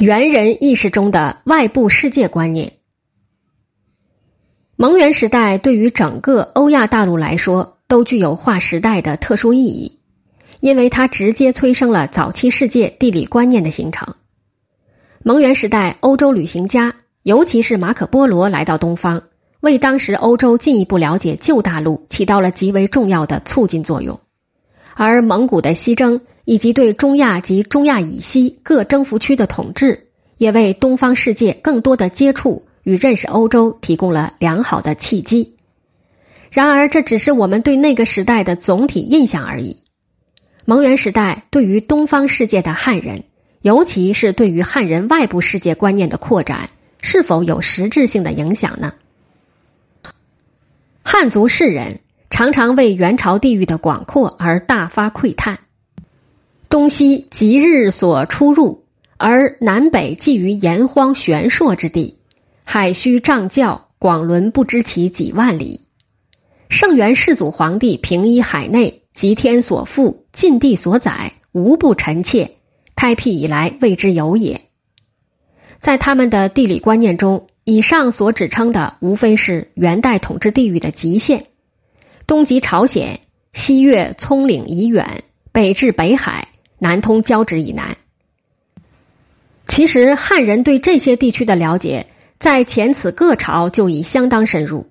猿人意识中的外部世界观念。蒙元时代对于整个欧亚大陆来说都具有划时代的特殊意义，因为它直接催生了早期世界地理观念的形成。蒙元时代，欧洲旅行家，尤其是马可·波罗来到东方，为当时欧洲进一步了解旧大陆起到了极为重要的促进作用，而蒙古的西征。以及对中亚及中亚以西各征服区的统治，也为东方世界更多的接触与认识欧洲提供了良好的契机。然而，这只是我们对那个时代的总体印象而已。蒙元时代对于东方世界的汉人，尤其是对于汉人外部世界观念的扩展，是否有实质性的影响呢？汉族士人常常为元朝地域的广阔而大发喟叹。东西即日所出入，而南北寄于炎荒悬硕之地，海虚障教，广伦不知其几万里。圣元世祖皇帝平一海内，极天所赋，尽地所载，无不臣妾。开辟以来，未之有也。在他们的地理观念中，以上所指称的，无非是元代统治地域的极限：东及朝鲜，西越葱岭以远，北至北海。南通交趾以南，其实汉人对这些地区的了解，在前此各朝就已相当深入。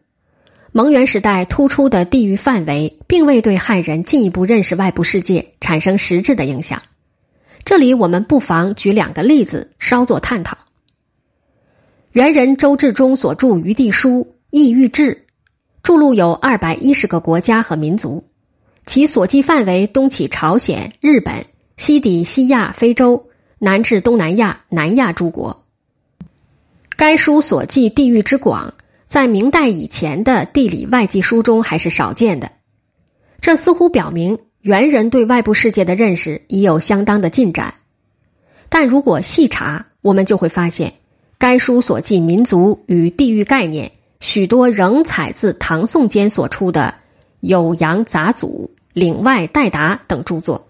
蒙元时代突出的地域范围，并未对汉人进一步认识外部世界产生实质的影响。这里我们不妨举两个例子，稍作探讨。元人周志忠所著《余地书·异域志》，著录有二百一十个国家和民族，其所记范围东起朝鲜、日本。西抵西亚、非洲，南至东南亚、南亚诸国。该书所记地域之广，在明代以前的地理外记书中还是少见的。这似乎表明元人对外部世界的认识已有相当的进展。但如果细查，我们就会发现，该书所记民族与地域概念，许多仍采自唐宋间所出的《酉阳杂俎》《岭外代答》等著作。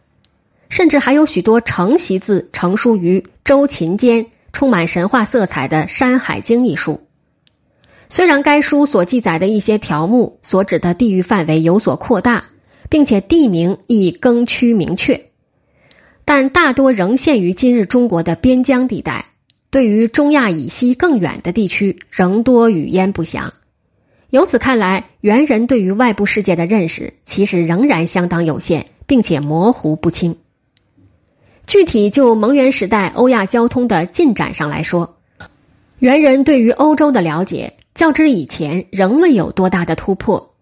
甚至还有许多承袭自成书于周秦间、充满神话色彩的《山海经》一书。虽然该书所记载的一些条目所指的地域范围有所扩大，并且地名亦更趋明确，但大多仍限于今日中国的边疆地带。对于中亚以西更远的地区，仍多语焉不详。由此看来，猿人对于外部世界的认识其实仍然相当有限，并且模糊不清。具体就蒙元时代欧亚交通的进展上来说，猿人对于欧洲的了解较之以前仍未有多大的突破。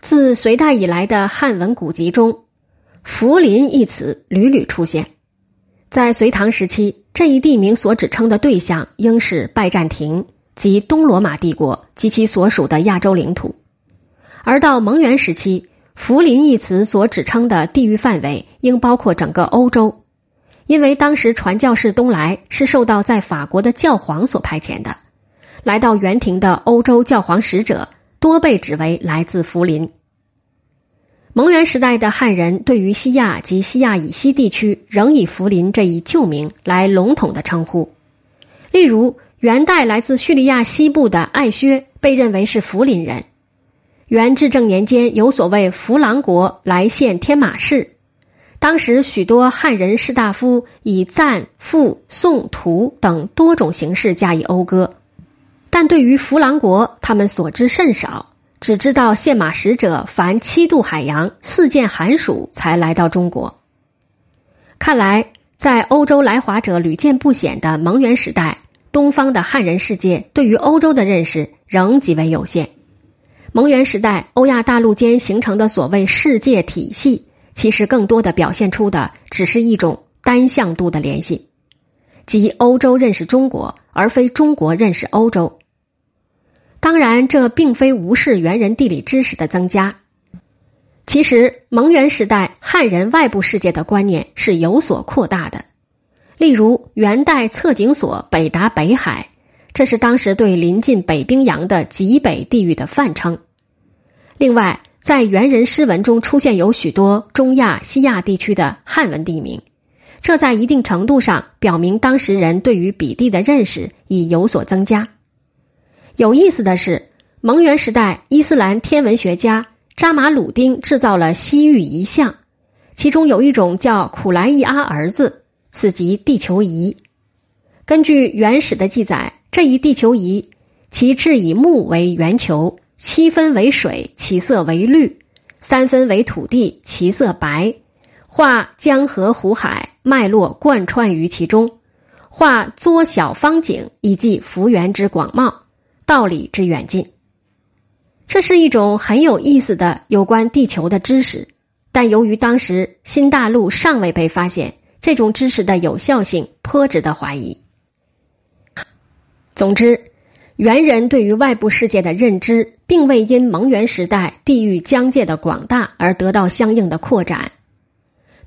自隋代以来的汉文古籍中，“福临”一词屡屡出现。在隋唐时期，这一地名所指称的对象应是拜占庭及东罗马帝国及其所属的亚洲领土；而到蒙元时期，“福林”一词所指称的地域范围应包括整个欧洲。因为当时传教士东来是受到在法国的教皇所派遣的，来到元廷的欧洲教皇使者多被指为来自福林。蒙元时代的汉人对于西亚及西亚以西地区仍以福林这一旧名来笼统的称呼，例如元代来自叙利亚西部的艾薛被认为是福林人。元至正年间有所谓福郎国来献天马氏。当时许多汉人士大夫以赞、赋、颂、图等多种形式加以讴歌，但对于弗郎国，他们所知甚少，只知道献马使者凡七渡海洋、四见寒暑才来到中国。看来，在欧洲来华者屡见不鲜的蒙元时代，东方的汉人世界对于欧洲的认识仍极为有限。蒙元时代，欧亚大陆间形成的所谓世界体系。其实，更多的表现出的只是一种单向度的联系，即欧洲认识中国，而非中国认识欧洲。当然，这并非无视元人地理知识的增加。其实，蒙元时代汉人外部世界的观念是有所扩大的。例如，元代测井所北达北海，这是当时对临近北冰洋的极北地域的泛称。另外，在元人诗文中出现有许多中亚、西亚地区的汉文地名，这在一定程度上表明当时人对于彼地的认识已有所增加。有意思的是，蒙元时代伊斯兰天文学家扎马鲁丁制造了西域仪象，其中有一种叫苦兰伊阿儿子，此即地球仪。根据原始的记载，这一地球仪其制以木为圆球，七分为水，其色为绿；三分为土地，其色白。画江河湖海脉络贯穿于其中，画作小方景以记幅员之广袤，道理之远近。这是一种很有意思的有关地球的知识，但由于当时新大陆尚未被发现，这种知识的有效性颇值得怀疑。总之，猿人对于外部世界的认知，并未因蒙元时代地域疆界的广大而得到相应的扩展。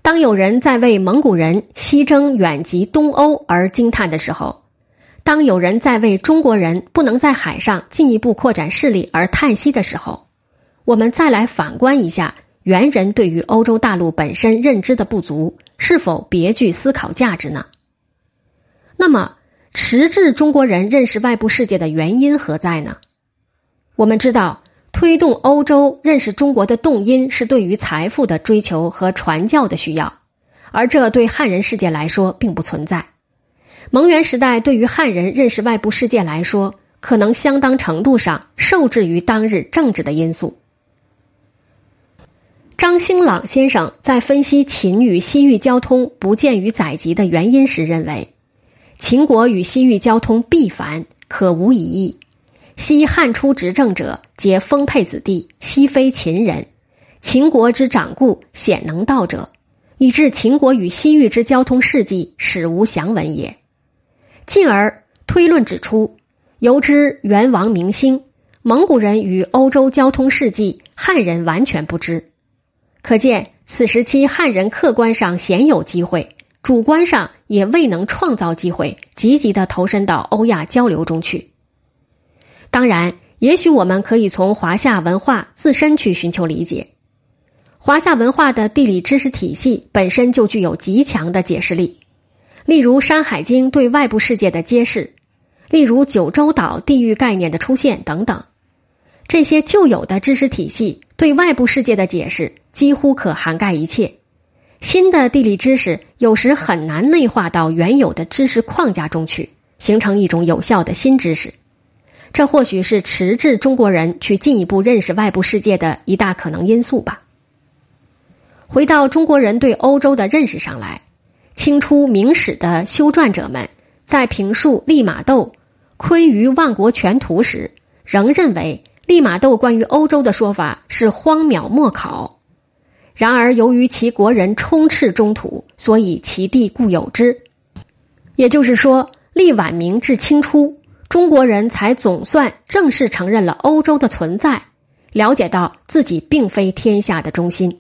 当有人在为蒙古人西征远及东欧而惊叹的时候，当有人在为中国人不能在海上进一步扩展势力而叹息的时候，我们再来反观一下猿人对于欧洲大陆本身认知的不足，是否别具思考价值呢？那么，迟滞中国人认识外部世界的原因何在呢？我们知道。推动欧洲认识中国的动因是对于财富的追求和传教的需要，而这对汉人世界来说并不存在。蒙元时代对于汉人认识外部世界来说，可能相当程度上受制于当日政治的因素。张兴朗先生在分析秦与西域交通不见于载籍的原因时认为，秦国与西域交通必繁，可无疑义。西汉初执政者，皆封配子弟，西非秦人。秦国之掌故，显能道者，以致秦国与西域之交通事迹，史无详闻也。进而推论指出，由之元王明星，蒙古人与欧洲交通事迹，汉人完全不知。可见此时期汉人客观上鲜有机会，主观上也未能创造机会，积极的投身到欧亚交流中去。当然，也许我们可以从华夏文化自身去寻求理解。华夏文化的地理知识体系本身就具有极强的解释力，例如《山海经》对外部世界的揭示，例如九州岛地域概念的出现等等。这些旧有的知识体系对外部世界的解释几乎可涵盖一切。新的地理知识有时很难内化到原有的知识框架中去，形成一种有效的新知识。这或许是迟滞中国人去进一步认识外部世界的一大可能因素吧。回到中国人对欧洲的认识上来，清初明史的修撰者们在评述利玛窦《坤舆万国全图》时，仍认为利玛窦关于欧洲的说法是荒谬莫考。然而，由于其国人充斥中土，所以其地固有之。也就是说，历晚明至清初。中国人才总算正式承认了欧洲的存在，了解到自己并非天下的中心。